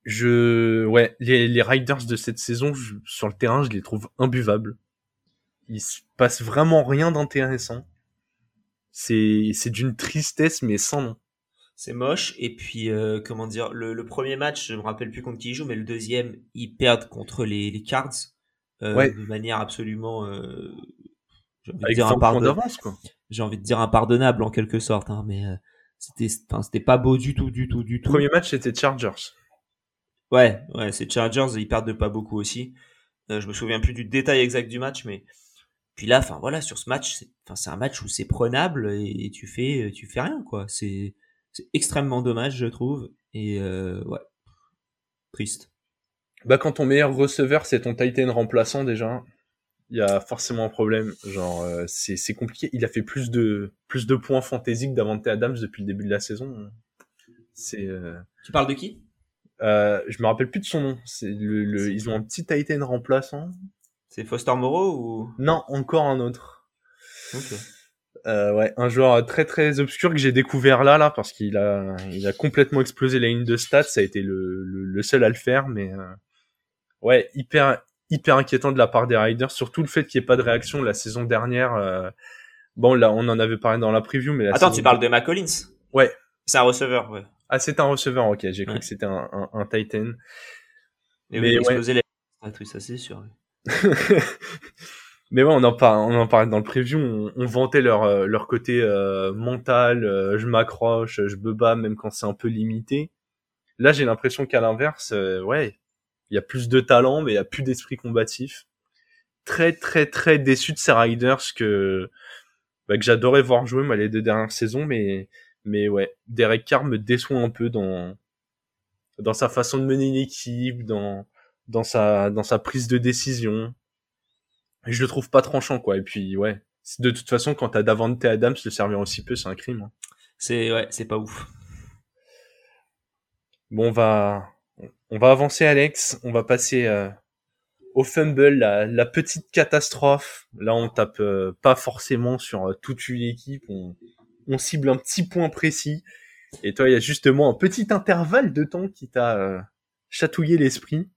Je, ouais, les, les Riders de cette saison sur le terrain, je les trouve imbuvables. Il se passe vraiment rien d'intéressant c'est c'est d'une tristesse mais sans nom. C'est moche et puis euh, comment dire le, le, premier match je me rappelle plus contre qui ils jouent mais le deuxième ils perdent contre les, les Cards euh, de manière absolument euh, j'ai envie, de dire 20 points impardon- d'avance, quoi. j'ai envie de dire impardonnable en quelque sorte, hein, mais c'était, c'était pas beau du tout, du tout, du tout. Premier match, c'était Chargers. Ouais, ouais, c'est Chargers, ils perdent de pas beaucoup aussi. Je me souviens plus du détail exact du match, mais puis là, enfin voilà, sur ce match, c'est, enfin c'est un match où c'est prenable et tu fais, tu fais rien quoi. C'est, c'est extrêmement dommage, je trouve. Et euh, ouais, triste. Bah, quand ton meilleur receveur, c'est ton Titan remplaçant, déjà, il y a forcément un problème. Genre, euh, c'est, c'est compliqué. Il a fait plus de, plus de points fantasy que Davante Adams depuis le début de la saison. C'est, euh, Tu parles de qui? euh, je me rappelle plus de son nom. C'est le, le, ils ont un petit Titan remplaçant. C'est Foster Moreau ou? Non, encore un autre. Ok. Euh, ouais, un joueur très très obscur que j'ai découvert là, là, parce qu'il a, il a complètement explosé la ligne de stats. Ça a été le, le, le seul à le faire, mais euh, ouais, hyper hyper inquiétant de la part des Riders, surtout le fait qu'il n'y ait pas de réaction la saison dernière. euh, bon, là, on en avait parlé dans la preview, mais la Attends, tu parles de McCollins Ouais. C'est un receveur, ouais. Ah, c'est un receveur, ok. J'ai cru Ouais. que c'était un, un, un Titan. Mais, Mais oui, ouais. les... Ah, tout ça, c'est sûr. Mais ouais, on en parle, dans le preview, on, vantait leur euh, leur côté euh, mental, euh, je m'accroche, je me bats même quand c'est un peu limité. Là, j'ai l'impression qu'à l'inverse, ouais, il y a plus de talent, mais il y a plus d'esprit combatif. Très très très déçu de ces Riders que bah, que j'adorais voir jouer moi les deux dernières saisons, mais mais ouais, Derek Carr me déçoit un peu dans dans sa façon de mener une équipe, dans dans sa dans sa prise de décision. Et je le trouve pas tranchant quoi. Et puis ouais, de toute façon quand t'as Davante Adams le servir aussi peu, c'est un crime. hein. C'est ouais, c'est pas ouf. Bon, on va on va avancer Alex, on va passer euh, au fumble, la, la petite catastrophe. Là, on tape euh, pas forcément sur euh, toute une équipe, on, on cible un petit point précis. Et toi, il y a justement un petit intervalle de temps qui t'a chatouillé l'esprit.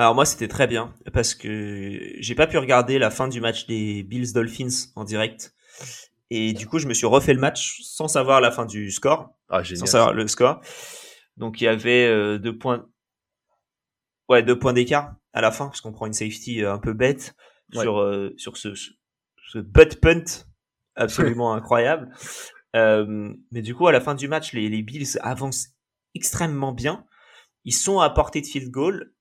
Alors moi c'était très bien parce que j'ai pas pu regarder la fin du match des Bills Dolphins en direct et du coup je me suis refait le match sans savoir la fin du score, Ah, sans savoir le score. Donc il y avait euh, deux points, ouais deux points d'écart à la fin parce qu'on prend une safety euh, un peu bête Ouais. sur euh, sur ce ce, ce butt punt absolument incroyable. Euh, mais du coup à la fin du match les, les Bills avancent extrêmement bien. Ils sont à portée de field goal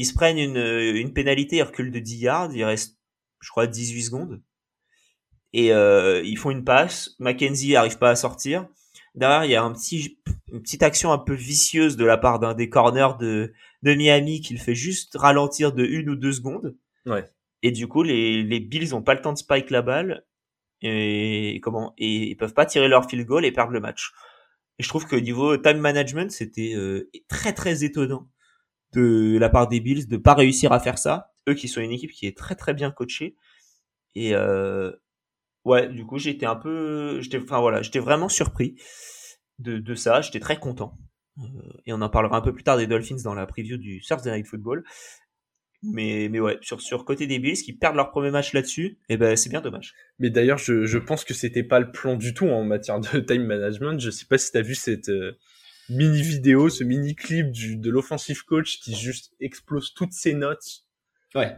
ils se prennent une, une pénalité, ils reculent de 10 yards, il reste, je crois, 18 secondes. Et euh, ils font une passe, Mackenzie arrive pas à sortir. Derrière, il y a un petit, une petite action un peu vicieuse de la part d'un des corners de, de Miami qui le fait juste ralentir de une ou deux secondes. Ouais. Et du coup, les, les Bills ont pas le temps de spike la balle et comment et ils peuvent pas tirer leur field goal et perdre le match. Et je trouve que niveau time management, c'était euh, très très étonnant de la part des Bills de pas réussir à faire ça. Eux qui sont une équipe qui est très très bien coachée. Et euh, ouais, du coup j'étais un peu, j'étais, enfin voilà, j'étais vraiment surpris de, de ça. J'étais très content. Euh, et on en parlera un peu plus tard des Dolphins dans la preview du Thursday Night Football. Mais mais ouais, sur sur côté des Bills qui perdent leur premier match là-dessus, et ben c'est bien dommage. Mais d'ailleurs, je, je pense que c'était pas le plan du tout en matière de time management. Je sais pas si t'as vu cette euh, mini vidéo, ce mini clip du, de l'offensive coach qui juste explose toutes ses notes Ouais.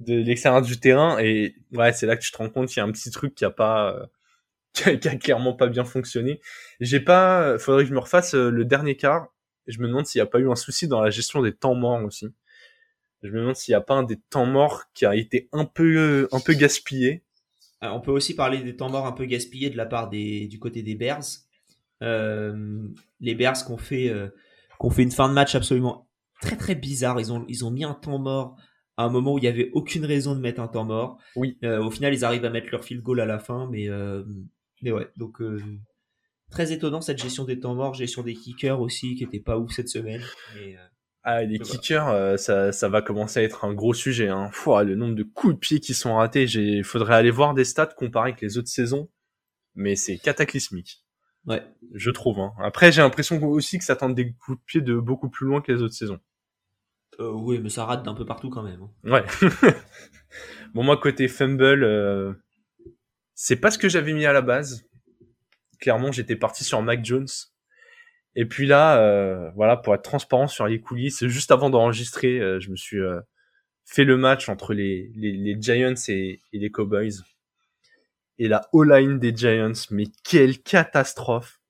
de l'extérieur du terrain et ouais, c'est là que tu te rends compte qu'il y a un petit truc qui a pas, euh, qui, a, qui a clairement pas bien fonctionné. J'ai pas, faudrait que je me refasse euh, le dernier quart. Je me demande s'il y a pas eu un souci dans la gestion des temps morts aussi. Je me demande s'il y a pas un des temps morts qui a été un peu, un peu gaspillé. Alors, on peut aussi parler des temps morts un peu gaspillés de la part des, du côté des Bears. Euh, les Bears qui ont fait, euh, fait une fin de match absolument très très bizarre. Ils ont, ils ont mis un temps mort à un moment où il y avait aucune raison de mettre un temps mort. Oui. Euh, au final, ils arrivent à mettre leur field goal à la fin, mais, euh, mais ouais. Donc, euh, très étonnant cette gestion des temps morts, gestion des kickers aussi, qui était pas ouf cette semaine. Mais, Ah, les kickers, ça, ça va commencer à être un gros sujet. Hein. Le nombre de coups de pied qui sont ratés, j'ai, faudrait aller voir des stats comparés avec les autres saisons, mais c'est cataclysmique, ouais. je trouve. Hein. Après, j'ai l'impression aussi que ça tente des coups de pied de beaucoup plus loin que les autres saisons. Euh, oui, mais ça rate d'un peu partout quand même. hein. Ouais. bon, moi, côté fumble, euh, c'est pas ce que j'avais mis à la base. Clairement, j'étais parti sur Mac Jones. Et puis là, euh, voilà, pour être transparent sur les coulisses, juste avant d'enregistrer, euh, je me suis euh, fait le match entre les, les, les Giants et, et les Cowboys. Et la O-line des Giants, mais quelle catastrophe.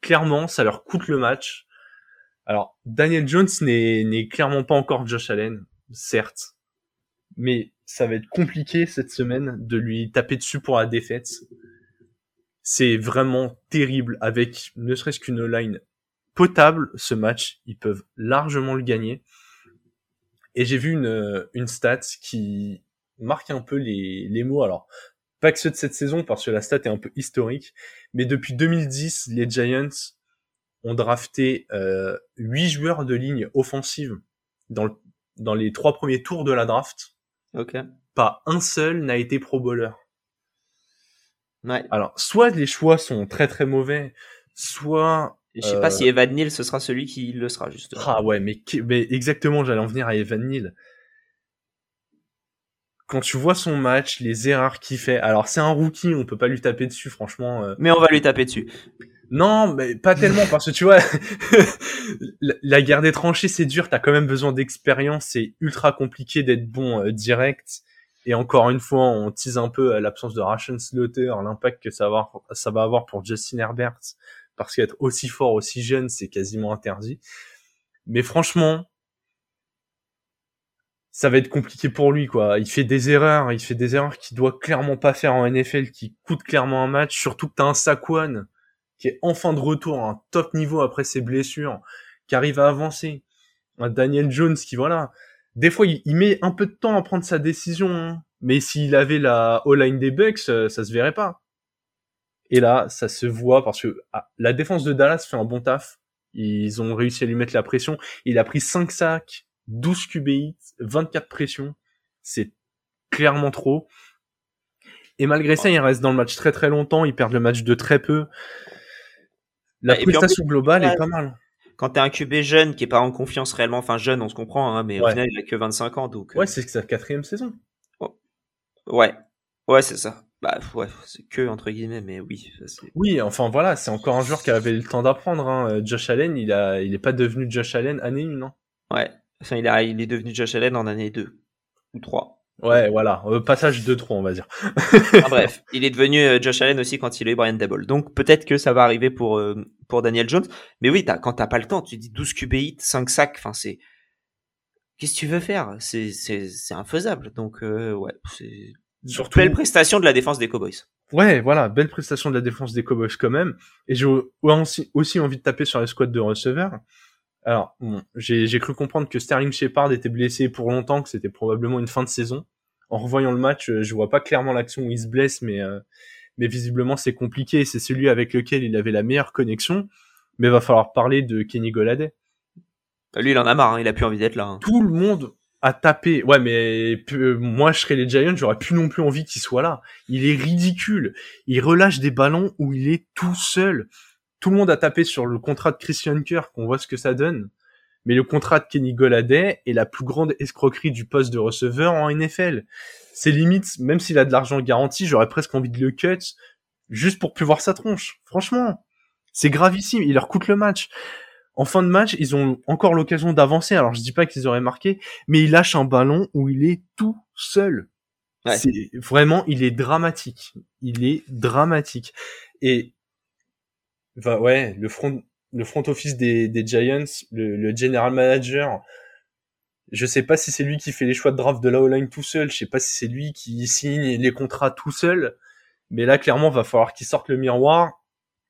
Clairement, ça leur coûte le match. Alors, Daniel Jones n'est clairement pas encore Josh Allen, certes, mais ça va être compliqué cette semaine de lui taper dessus pour la défaite. C'est vraiment terrible avec ne serait-ce qu'une line potable ce match, ils peuvent largement le gagner. Et j'ai vu une, une stat qui marque un peu les, les mots. Alors, pas que ceux de cette saison, parce que la stat est un peu historique, mais depuis 2010, les Giants ont drafté euh, 8 joueurs de ligne offensive dans, le, dans les trois premiers tours de la draft. Ok. Pas un seul n'a été pro bowler. Ouais. Alors, soit les choix sont très très mauvais, soit... Je sais pas si Evan Neal ce sera celui qui le sera justement. Ah ouais, mais, mais exactement, j'allais en venir à Evan Neal quand tu vois son match, les erreurs qu'il fait, alors c'est un rookie, on peut pas lui taper dessus, franchement. Euh... Mais on va lui taper dessus. Non, mais pas tellement parce que tu vois, la guerre des tranchées c'est dur, t'as quand même besoin d'expérience, c'est ultra compliqué d'être bon euh, direct. Et encore une fois, on tease un peu l'absence de Ration Slaughter, l'impact que ça va, avoir, ça va avoir pour Justin Herbert, parce qu'être aussi fort, aussi jeune, c'est quasiment interdit. Mais franchement, ça va être compliqué pour lui quoi. Il fait des erreurs, il fait des erreurs qu'il doit clairement pas faire en NFL, qui coûtent clairement un match. Surtout que t'as un Saquon qui est enfin de retour à un top niveau après ses blessures, qui arrive à avancer. Un Daniel Jones qui voilà, des fois il, met un peu de temps à prendre sa décision, hein. mais s'il avait la O-line des Bucks, euh, ça se verrait pas. Et là, ça se voit parce que ah, la défense de Dallas fait un bon taf. Ils ont réussi à lui mettre la pression. Il a pris 5 sacs 12 QB 24 pressions, c'est clairement trop. Et malgré ça, il reste dans le match très très longtemps, ils perdent le match de très peu. La prestation globale est pas mal. Quand t'es un QB jeune qui est pas en confiance réellement, enfin jeune, on se comprend, hein, mais au final il a que 25 ans, donc. Euh, ouais, c'est sa quatrième saison. Ouais, ouais, c'est ça. Bah ouais, c'est que entre guillemets, mais oui. oui, enfin voilà, c'est encore un joueur qui avait le temps d'apprendre. Hein. Josh Allen, il a, il est pas devenu Josh Allen année 1 hein. Ouais, Enfin, il, a, il est devenu Josh Allen en année 2 ou 3. Ouais, voilà, euh, passage 2-3, on va dire. bref, il est devenu euh, Josh Allen aussi quand il est Brian Dable. Donc peut-être que ça va arriver pour euh, pour Daniel Jones. Mais oui, as, quand t'as pas le temps, tu dis 12 QB hits, 5 sacs, enfin c'est... Qu'est-ce que tu veux faire? C'est infaisable. Donc ouais, c'est... Surtout... Belle prestation de la défense des Cowboys. Ouais, voilà, belle prestation de la défense des Cowboys quand même. Et j'ai aussi, aussi envie de taper sur les squads de receveurs. Alors, j'ai cru comprendre que Sterling Shepard était blessé pour longtemps, que c'était probablement une fin de saison. En revoyant le match, euh, je vois pas clairement l'action où il se blesse, mais euh, mais visiblement c'est compliqué. C'est celui avec lequel il avait la meilleure connexion. Mais va falloir parler de Kenny Goladay. Lui, il en a marre, hein, il a plus envie d'être là. Hein. Tout le monde a tapé. Ouais, mais moi, je serais les Giants, j'aurais plus non plus envie qu'il soit là. Il est ridicule. Il relâche des ballons où il est tout seul tout le monde a tapé sur le contrat de Christian Kirk, on voit ce que ça donne. Mais le contrat de Kenny Goladay est la plus grande escroquerie du poste de receveur en NFL. C'est limite, même s'il a de l'argent garanti, j'aurais presque envie de le cut juste pour plus voir sa tronche. Franchement, c'est gravissime. Il leur coûte le match. En fin de match, ils ont encore l'occasion d'avancer. Alors, je dis pas qu'ils auraient marqué, mais il lâche un ballon où il est tout seul. C'est vraiment, il est dramatique. Il est dramatique. Et ouais, le front, le front office des, des Giants, le, le, general manager, je sais pas si c'est lui qui fait les choix de draft de la O-line tout seul, je sais pas si c'est lui qui signe les contrats tout seul, mais là, clairement, va falloir qu'il sorte le miroir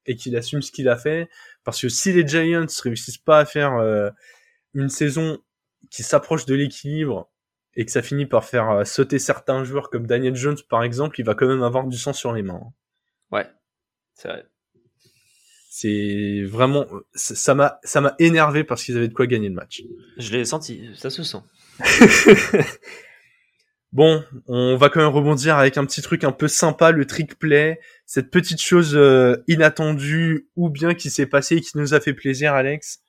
et qu'il assume ce qu'il a fait, parce que si les Giants réussissent pas à faire euh, une saison qui s'approche de l'équilibre et que ça finit par faire euh, sauter certains joueurs comme Daniel Jones par exemple, il va quand même avoir du sang sur les mains. Ouais, c'est vrai. C'est vraiment, ça m'a, ça m'a énervé parce qu'ils avaient de quoi gagner le match. Je l'ai senti, ça se sent. bon, on va quand même rebondir avec un petit truc un peu sympa, le trick play, cette petite chose euh, inattendue ou bien qui s'est passée et qui nous a fait plaisir, Alex?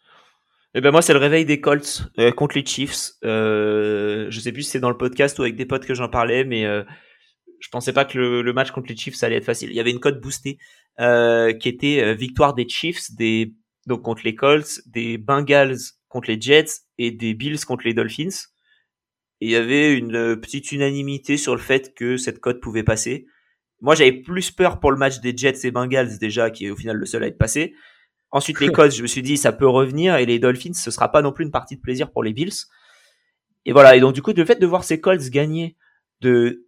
Eh ben moi c'est le réveil des Colts euh, contre les Chiefs. Euh, je sais plus si c'est dans le podcast ou avec des potes que j'en parlais, mais euh, je pensais pas que le, match contre les Chiefs ça allait être facile. Il y avait une cote boostée euh, qui était euh, victoire des Chiefs, des donc contre les Colts, des Bengals contre les Jets et des Bills contre les Dolphins. Et il y avait une petite unanimité sur le fait que cette cote pouvait passer. moi j'avais plus peur pour le match des Jets et Bengals déjà, qui est au final le seul à être passé. Ensuite les Colts, je me suis dit ça peut revenir et les Dolphins, ce sera pas non plus une partie de plaisir pour les Bills. Et voilà. Et donc du coup, le fait de voir ces Colts gagner, de,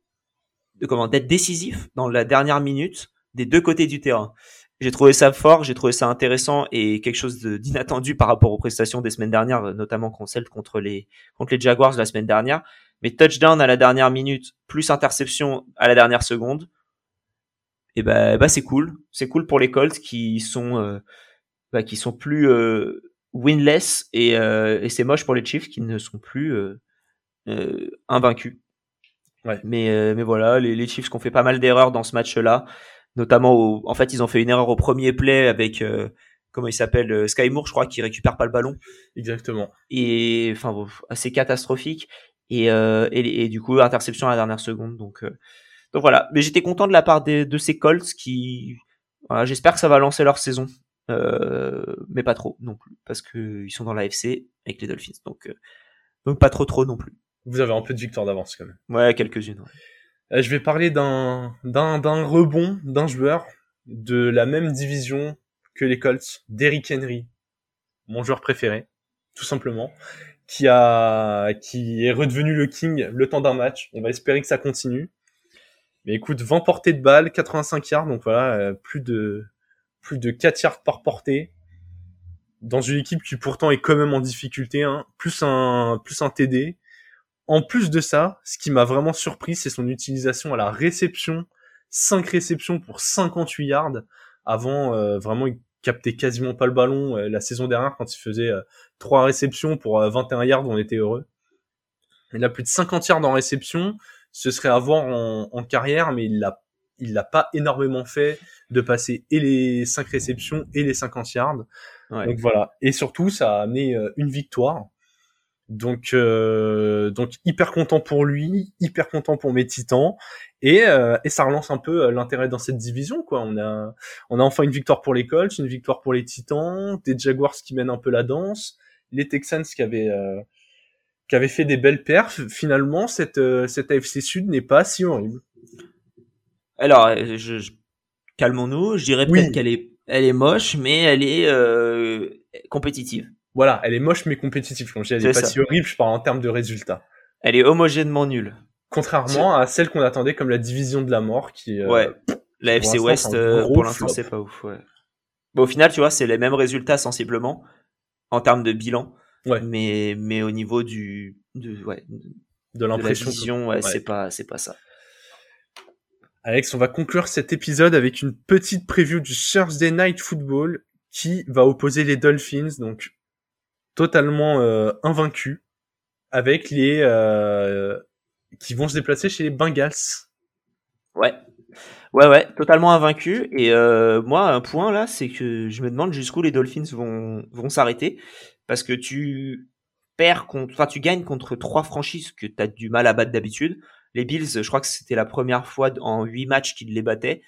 de comment d'être décisif dans la dernière minute des deux côtés du terrain. J'ai trouvé ça fort, j'ai trouvé ça intéressant et quelque chose d'inattendu par rapport aux prestations des semaines dernières, notamment celle contre les contre les Jaguars la semaine dernière. Mais touchdown à la dernière minute plus interception à la dernière seconde, et ben bah, c'est cool, c'est cool pour les Colts qui sont euh, bah, qui sont plus euh, winless et, euh, et c'est moche pour les Chiefs qui ne sont plus invaincus. Ouais. Mais mais voilà, les, les Chiefs qui ont fait pas mal d'erreurs dans ce match-là notamment au, en fait ils ont fait une erreur au premier play avec euh, comment il s'appelle euh, Sky Moore je crois qui récupère pas le ballon. Exactement. Et enfin assez catastrophique. Et, euh, et, et, du coup interception à la dernière seconde. Donc euh, donc voilà. Mais j'étais content de la part de, de ces Colts qui voilà, j'espère que ça va lancer leur saison. Mais pas trop non plus. Parce que ils sont dans la FC avec les Dolphins. Donc donc pas trop trop non plus. Vous avez un peu de victoire d'avance quand même. Ouais quelques-unes ouais. Euh, je vais parler d'un d'un d'un rebond d'un joueur de la même division que les Colts, Derrick Henry, mon joueur préféré, tout simplement, qui a qui est redevenu le king le temps d'un match. On va espérer que ça continue. Mais écoute, 20 portées de balles, 85 yards, donc voilà, euh, plus de plus de 4 yards par portée dans une équipe qui pourtant est quand même en difficulté, hein, plus un plus un TD, en plus de ça, ce qui m'a vraiment surpris, c'est son utilisation à la réception. 5 réceptions pour 58 yards. Avant, euh, vraiment, il captait quasiment pas le ballon. Euh, la saison dernière, quand il faisait euh, 3 réceptions pour 21 euh, yards, on était heureux. Il a plus de 50 yards en réception. Ce serait à voir en, en carrière, mais il l'a il l'a pas énormément fait de passer et les 5 réceptions et les 50 yards. Ouais. Donc voilà. Et surtout, ça a amené une victoire. Donc, euh, donc hyper content pour lui, hyper content pour mes Titans, et, euh, et ça relance un peu euh, l'intérêt dans cette division, quoi. On a, on a enfin une victoire pour les Colts, une victoire pour les Titans, des Jaguars qui mènent un peu la danse, les Texans qui avaient, euh, qui avaient fait des belles perfs. Finalement, cette, euh, cette AFC Sud n'est pas si horrible. Alors, euh, je, je... calmons-nous. Je dirais peut-être Oui. qu'elle est, elle est moche, mais elle est euh, compétitive. Voilà, elle est moche mais compétitive. Comme je dis, elle est C'est pas ça. si horrible, je parle en termes de résultats. Elle est homogènement nulle. Contrairement à celle qu'on attendait comme la division de la mort, qui euh, Ouais. La FC West, euh, pour l'instant, c'est pas ouf. Ouais. Bon, au final, tu vois, c'est les mêmes résultats sensiblement en termes de bilan, Ouais. mais mais au niveau du de, ouais, de l'impression. vision, ouais, ouais. c'est pas c'est pas ça. Alex, on va conclure cet épisode avec une petite preview du Thursday Night Football qui va opposer les Dolphins, donc totalement euh, invaincus, avec les euh, qui vont se déplacer chez les Bengals. Ouais. Ouais, ouais, totalement invaincu. Et euh, moi, un point là, c'est que je me demande jusqu'où les Dolphins vont, vont s'arrêter. Parce que tu perds contre, enfin, tu gagnes contre trois franchises que tu as du mal à battre d'habitude. Les Bills, je crois que c'était la première fois en huit matchs qu'ils les battaient.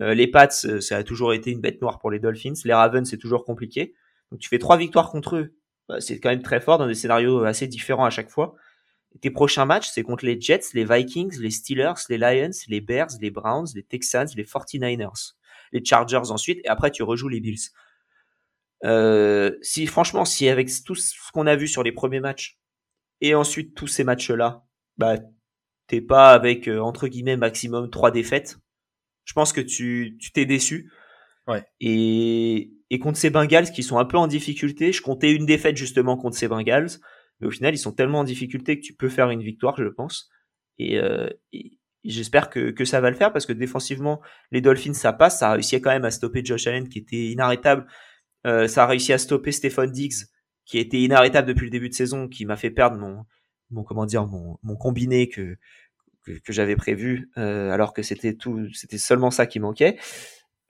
Euh, les Pats, ça a toujours été une bête noire pour les Dolphins. Les Ravens, c'est toujours compliqué. Donc tu fais trois victoires contre eux. Bah, c'est quand même très fort dans des scénarios assez différents à chaque fois. Tes prochains matchs, c'est contre les Jets, les Vikings, les Steelers, les Lions, les Bears, les Browns, les Texans, les 49ers, les Chargers ensuite, et après tu rejoues les Bills. Euh, si franchement, si avec tout ce qu'on a vu sur les premiers matchs et ensuite tous ces matchs-là, bah t'es pas avec euh, entre guillemets maximum trois défaites, je pense que tu tu t'es déçu. Ouais. Et et contre ces Bengals qui sont un peu en difficulté, je comptais une défaite justement contre ces Bengals, mais au final ils sont tellement en difficulté que tu peux faire une victoire, je pense. Et, euh, j'espère que, que ça va le faire parce que défensivement, les Dolphins ça passe, ça a réussi quand même à stopper Josh Allen qui était inarrêtable. Euh, ça a réussi à stopper Stephon Diggs qui était inarrêtable depuis le début de saison, qui m'a fait perdre mon, mon comment dire, mon, mon combiné que que, que j'avais prévu, euh, alors que c'était tout, c'était seulement ça qui manquait.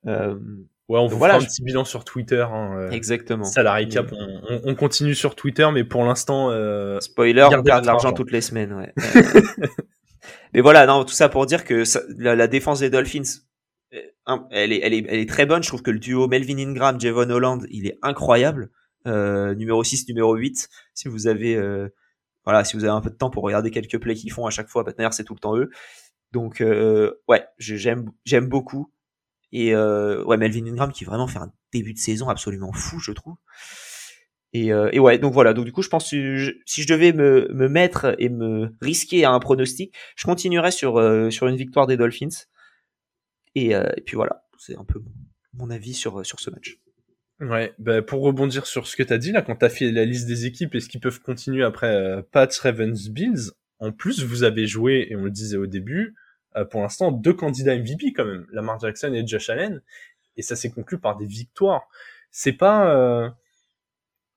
Euh, Ouais, on vous voilà, fera un je- petit bilan sur Twitter. Hein, euh, exactement. ça la récap. On, on- on continue sur Twitter, mais pour l'instant, euh, Spoiler, on perd de l'argent argent. toutes les semaines. Ouais. Euh, Mais voilà, non, tout ça pour dire que ça- la, la défense des Dolphins, euh, elle est, elle est, elle est très bonne. Je trouve que le duo Melvin Ingram, Javon Holland, il est incroyable. Euh, numéro 6, numéro 8. Si vous avez, euh, voilà, si vous avez un peu de temps pour regarder quelques plays qu'ils font à chaque fois, bah, d'ailleurs c'est tout le temps eux. Donc euh, ouais, j'aime j'aime beaucoup. Et euh, ouais, Melvin Ingram qui vraiment fait un début de saison absolument fou, je trouve. Et, euh, ouais, donc voilà. Donc du coup, je pense que si je devais me, me mettre et me risquer à un pronostic, je continuerais sur euh, sur une victoire des Dolphins. Et, euh, et puis voilà, c'est un peu mon avis sur sur ce match. Ouais, bah, pour rebondir sur ce que tu as dit là, quand tu as fait la liste des équipes et ce qu'ils peuvent continuer après Pats, Ravens, Bills, en plus vous avez joué, et on le disait au début, pour l'instant deux candidats MVP quand même, Lamar Jackson et Josh Allen, et ça s'est conclu par des victoires. C'est pas... euh,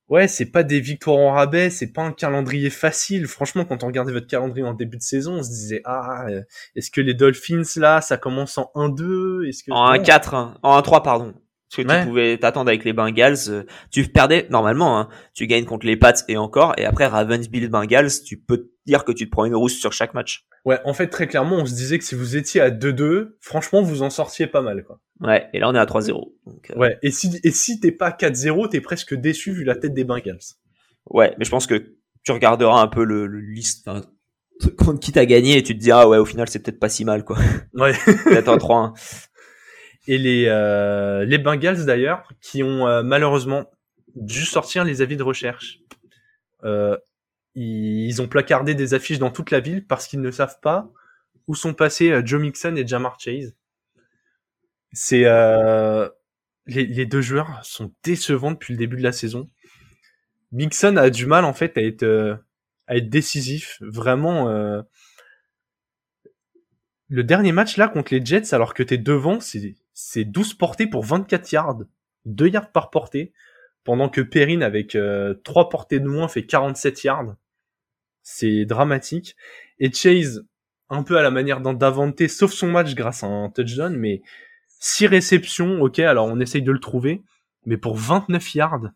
Ouais, c'est pas des victoires en rabais, c'est pas un calendrier facile. Franchement, quand on regardait votre calendrier en début de saison, on se disait ah, euh, est-ce que les Dolphins là, ça commence en 1-2 Est-ce que En Non. 1-4, hein, en 1-3 pardon. Parce que Ouais. tu pouvais t'attendre avec les Bengals, euh, tu perdais normalement, hein, tu gagnes contre les Pats et encore, et après Ravens, Bills, Bengals, tu peux te dire que tu te prends une rousse sur chaque match. Ouais, en fait, très clairement, on se disait que si vous étiez à 2-2, franchement, vous en sortiez pas mal, quoi. Ouais, et là on est à 3-0. Donc, euh, Ouais, et si, et si t'es pas 4-0, t'es presque déçu vu la tête des Bengals. ouais, mais je pense que tu regarderas un peu le, le liste, enfin, contre qui t'as gagné et tu te diras ouais au final c'est peut-être pas si mal quoi. Ouais. Peut-être un 3-1. Et les, euh, les Bengals, d'ailleurs, qui ont euh, malheureusement dû sortir les avis de recherche. Euh, ils, ont placardé des affiches dans toute la ville parce qu'ils ne savent pas où sont passés euh, Joe Mixon et Jamar Chase. C'est euh, les, les deux joueurs sont décevants depuis le début de la saison. Mixon a du mal en fait à être euh, à être décisif. Vraiment, le dernier match là contre les Jets, alors que t'es devant, c'est c'est 12 portées pour 24 yards, 2 yards par portée, pendant que Perrine avec euh, 3 portées de moins fait 47 yards. C'est dramatique. Et Chase, un peu à la manière Davante, sauf son match grâce à un touchdown, mais 6 réceptions, ok, alors on essaye de le trouver, mais pour 29 yards.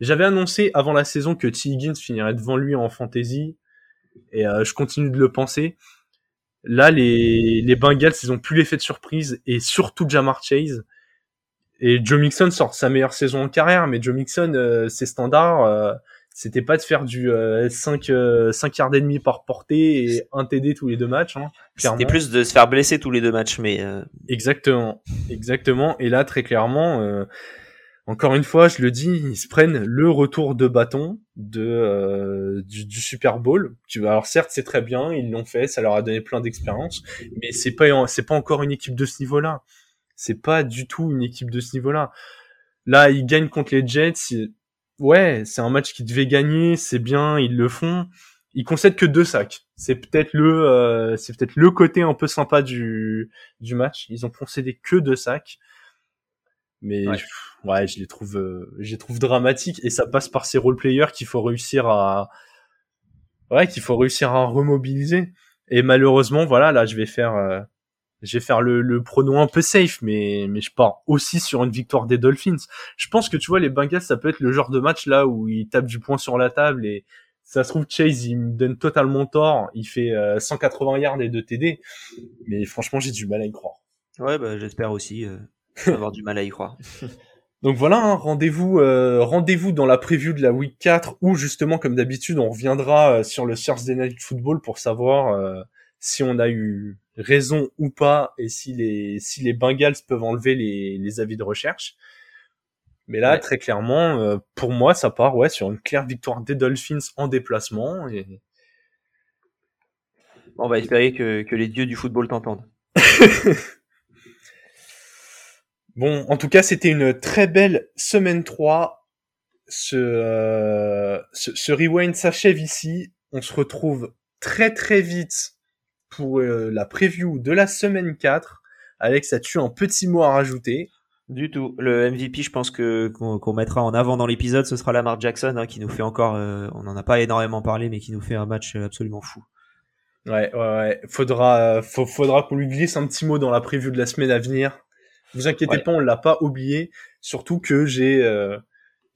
J'avais annoncé avant la saison que T. Higgins finirait devant lui en fantasy, et euh, je continue de le penser. Là, les, les Bengals, ils ont plus l'effet de surprise, et surtout Jamar Chase. Et Joe Mixon sort sa meilleure saison en carrière, mais Joe Mixon, euh, ses standards, euh, c'était pas de faire du euh, 5, euh, 5 yards et demi par portée et un TD tous les deux matchs. Hein. C'était plus de se faire blesser tous les deux matchs, mais euh, Exactement, exactement. Et là, très clairement, euh, encore une fois, je le dis, ils se prennent le retour de bâton de euh, du, Super Bowl. Alors certes, c'est très bien, ils l'ont fait, ça leur a donné plein d'expérience, mais c'est pas c'est pas encore une équipe de ce niveau-là. C'est pas du tout une équipe de ce niveau-là. Là, ils gagnent contre les Jets. Ouais, c'est un match qu'ils devaient gagner, c'est bien, ils le font. Ils concèdent que deux sacs. C'est peut-être le, euh, c'est peut-être le côté un peu sympa du du match. Ils ont concédé que deux sacs. Mais Ouais. je les trouve, euh, je les trouve dramatiques et ça passe par ces role players qu'il faut réussir à, ouais, qu'il faut réussir à remobiliser. Et malheureusement, voilà, là, je vais faire, euh, je vais faire le, le prono un peu safe, mais mais je pars aussi sur une victoire des Dolphins. Je pense que tu vois, les Bengals, ça peut être le genre de match là où ils tapent du poing sur la table et ça se trouve Chase, il me donne totalement tort. Il fait euh, 180 yards et 2 TD, mais franchement, j'ai du mal à y croire. ouais, bah, j'espère aussi euh, avoir du mal à y croire. Donc voilà, hein, rendez-vous euh, rendez-vous dans la preview de la week 4 où justement comme d'habitude on reviendra euh, sur le Thursday Night Football pour savoir euh, si on a eu raison ou pas et si les si les Bengals peuvent enlever les, les avis de recherche. Mais là Ouais. très clairement pour moi ça part ouais sur une claire victoire des Dolphins en déplacement et on va espérer que, que les dieux du football t'entendent. Bon, en tout cas, c'était une très belle semaine 3. Ce, euh, ce, ce rewind s'achève ici. On se retrouve très très vite pour euh, la preview de la semaine 4. Alex, as-tu un petit mot à rajouter? Du tout. Le MVP, je pense que qu'on mettra en avant dans l'épisode, ce sera Lamar Jackson hein, qui nous fait encore, euh, on n'en a pas énormément parlé, mais qui nous fait un match absolument fou. Ouais, ouais, ouais. Faudra, euh, faudra qu'on lui glisse un petit mot dans la preview de la semaine à venir. Vous inquiétez Ouais. pas, on l'a pas oublié. Surtout que j'ai, euh,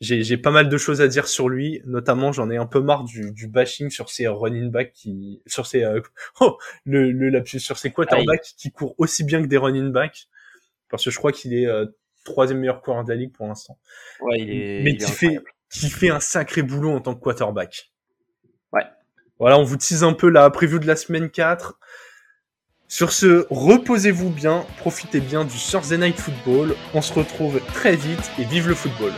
j'ai, j'ai pas mal de choses à dire sur lui. Notamment, j'en ai un peu marre du, du bashing sur ses running backs qui, sur ses, euh, oh, le, le lapsus, sur ses quarterbacks qui courent aussi bien que des running backs. Parce que je crois qu'il est euh, troisième meilleur coureur de la ligue pour l'instant. Ouais, il est. Mais il qui fait, qui fait un sacré boulot en tant que quarterback. Ouais. Voilà, on vous tease un peu la preview de la semaine 4. Sur ce, reposez-vous bien, profitez bien du Thursday Night Football. On se retrouve très vite et vive le football.